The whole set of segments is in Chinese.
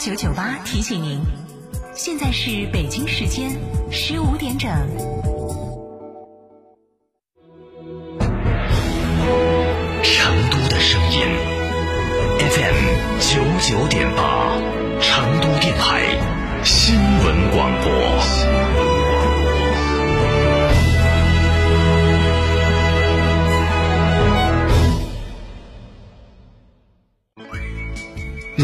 九九八提醒您，现在是北京时间十五点整。成都的声音，FM 九九点八，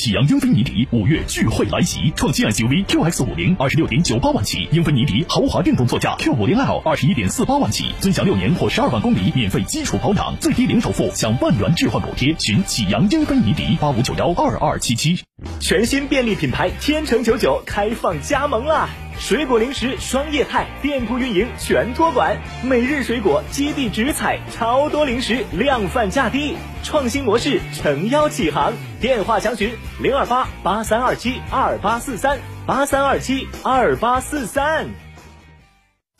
启阳英菲尼迪五月聚会来袭，创新 SUV QX 五零二十六点九八万起，英菲尼迪豪华电动座驾 Q 五零 L 二十一点四八万起，尊享六年或十二万公里免费基础保养，最低零首付享万元置换补贴。寻启阳英菲尼迪八五九幺二二七七。全新便利品牌天成九九开放加盟啦！水果零食双业态，店铺运营全托管，每日水果基地直采，超多零食量贩价低，创新模式诚邀启航。电话详询零二八八三二七二八四三八三二七二八四三。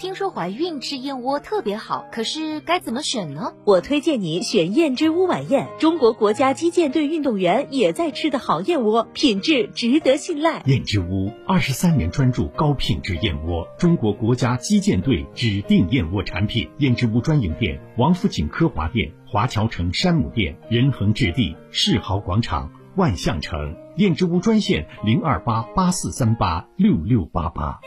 听说怀孕吃燕窝特别好，可是该怎么选呢？我推荐你选燕之屋晚宴，中国国家击剑队运动员也在吃的好燕窝，品质值得信赖。燕之屋二十三年专注高品质燕窝，中国国家击剑队指定燕窝产品。燕之屋专营店：王府井科华店、华侨城山姆店、仁恒置地、世豪广场、万象城。燕之屋专线零二八八四三八六六八八。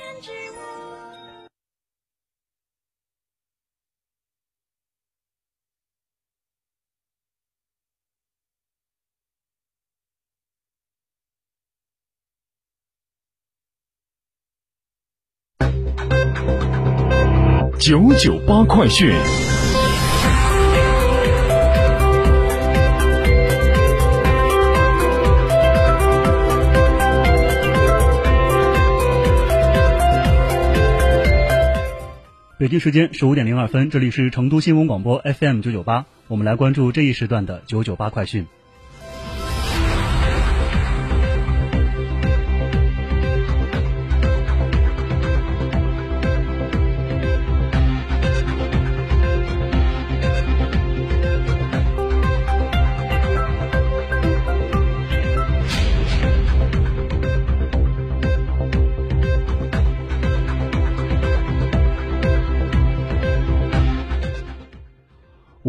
九九八快讯。北京时间十五点零二分，这里是成都新闻广播 FM 九九八，我们来关注这一时段的九九八快讯。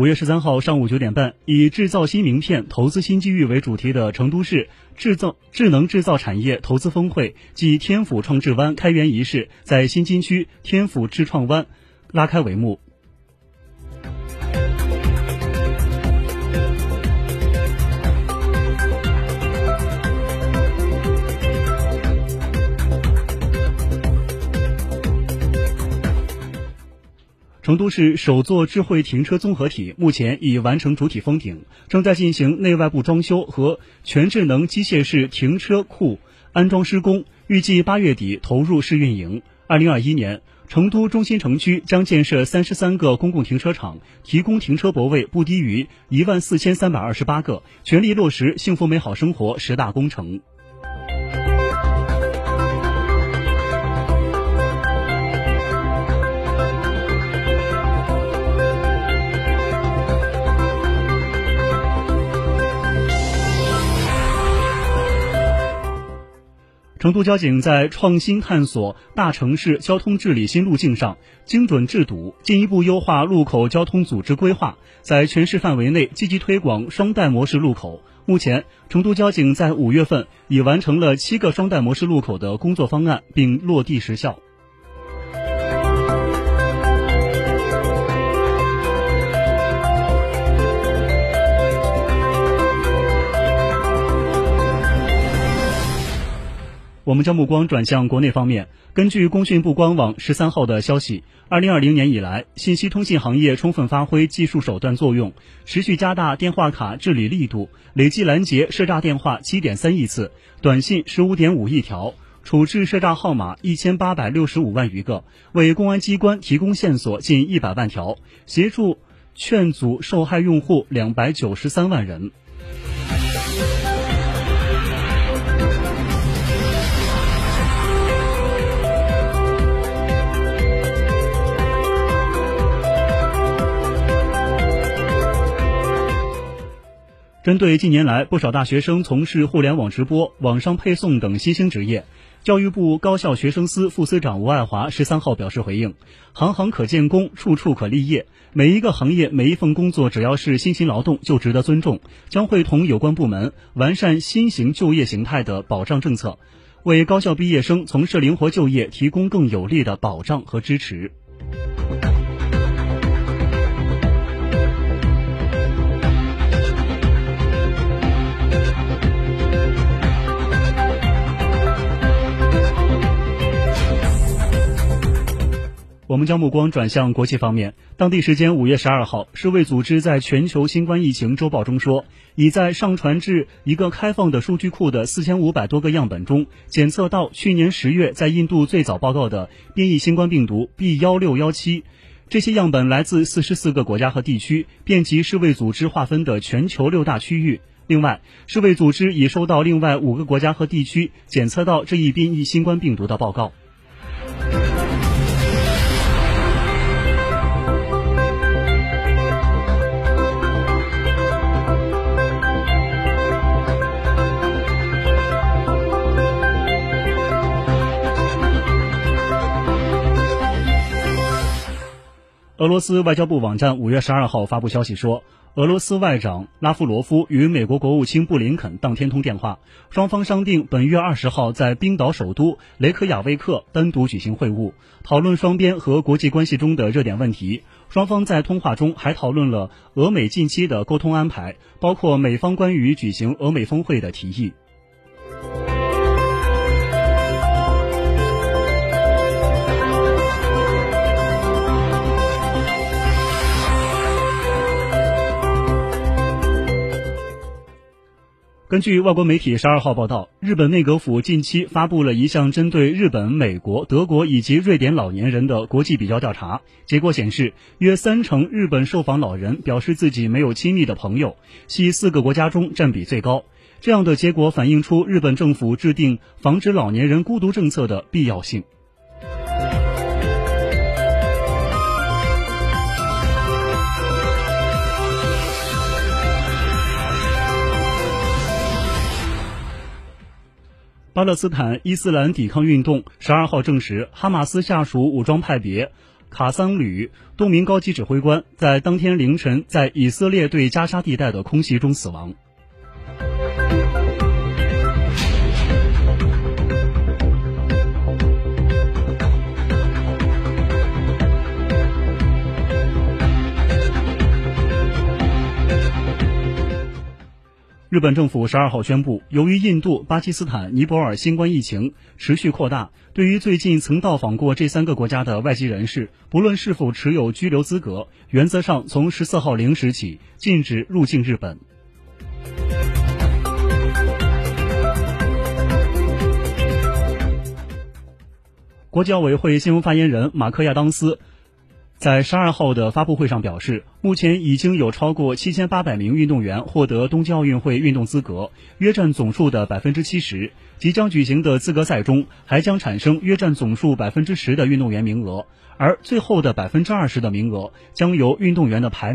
五月十三号上午九点半，以“制造新名片，投资新机遇”为主题的成都市制造智能制造产业投资峰会暨天府创智湾开园仪式在新津区天府智创湾拉开帷幕。成都市首座智慧停车综合体目前已完成主体封顶，正在进行内外部装修和全智能机械式停车库安装施工，预计八月底投入试运营。二零二一年，成都中心城区将建设三十三个公共停车场，提供停车泊位不低于一万四千三百二十八个，全力落实幸福美好生活十大工程。成都交警在创新探索大城市交通治理新路径上，精准治堵，进一步优化路口交通组织规划，在全市范围内积极推广双带模式路口。目前，成都交警在五月份已完成了七个双带模式路口的工作方案，并落地实效。我们将目光转向国内方面。根据工信部官网十三号的消息，二零二零年以来，信息通信行业充分发挥技术手段作用，持续加大电话卡治理力度，累计拦截涉诈电话七点三亿次，短信十五点五亿条，处置涉诈号码一千八百六十五万余个，为公安机关提供线索近一百万条，协助劝阻受害用户两百九十三万人。针对近年来不少大学生从事互联网直播、网上配送等新兴职业，教育部高校学生司副司长吴爱华十三号表示回应：行行可建功，处处可立业。每一个行业、每一份工作，只要是辛勤劳动，就值得尊重。将会同有关部门完善新型就业形态的保障政策，为高校毕业生从事灵活就业提供更有力的保障和支持。我们将目光转向国际方面。当地时间五月十二号，世卫组织在全球新冠疫情周报中说，已在上传至一个开放的数据库的四千五百多个样本中，检测到去年十月在印度最早报告的变异新冠病毒 B 幺六幺七。这些样本来自四十四个国家和地区，遍及世卫组织划分的全球六大区域。另外，世卫组织已收到另外五个国家和地区检测到这一变异新冠病毒的报告。俄罗斯外交部网站五月十二号发布消息说，俄罗斯外长拉夫罗夫与美国国务卿布林肯当天通电话，双方商定本月二十号在冰岛首都雷克雅未克单独举行会晤，讨论双边和国际关系中的热点问题。双方在通话中还讨论了俄美近期的沟通安排，包括美方关于举行俄美峰会的提议。根据外国媒体十二号报道，日本内阁府近期发布了一项针对日本、美国、德国以及瑞典老年人的国际比较调查。结果显示，约三成日本受访老人表示自己没有亲密的朋友，系四个国家中占比最高。这样的结果反映出日本政府制定防止老年人孤独政策的必要性。巴勒斯坦伊斯兰抵抗运动十二号证实，哈马斯下属武装派别卡桑旅多名高级指挥官在当天凌晨在以色列对加沙地带的空袭中死亡。日本政府十二号宣布，由于印度、巴基斯坦、尼泊尔新冠疫情持续扩大，对于最近曾到访过这三个国家的外籍人士，不论是否持有居留资格，原则上从十四号零时起禁止入境日本。国际奥委会新闻发言人马克亚当斯。在十二号的发布会上表示，目前已经有超过七千八百名运动员获得东京奥运会运动资格，约占总数的百分之七十。即将举行的资格赛中，还将产生约占总数百分之十的运动员名额，而最后的百分之二十的名额将由运动员的排名。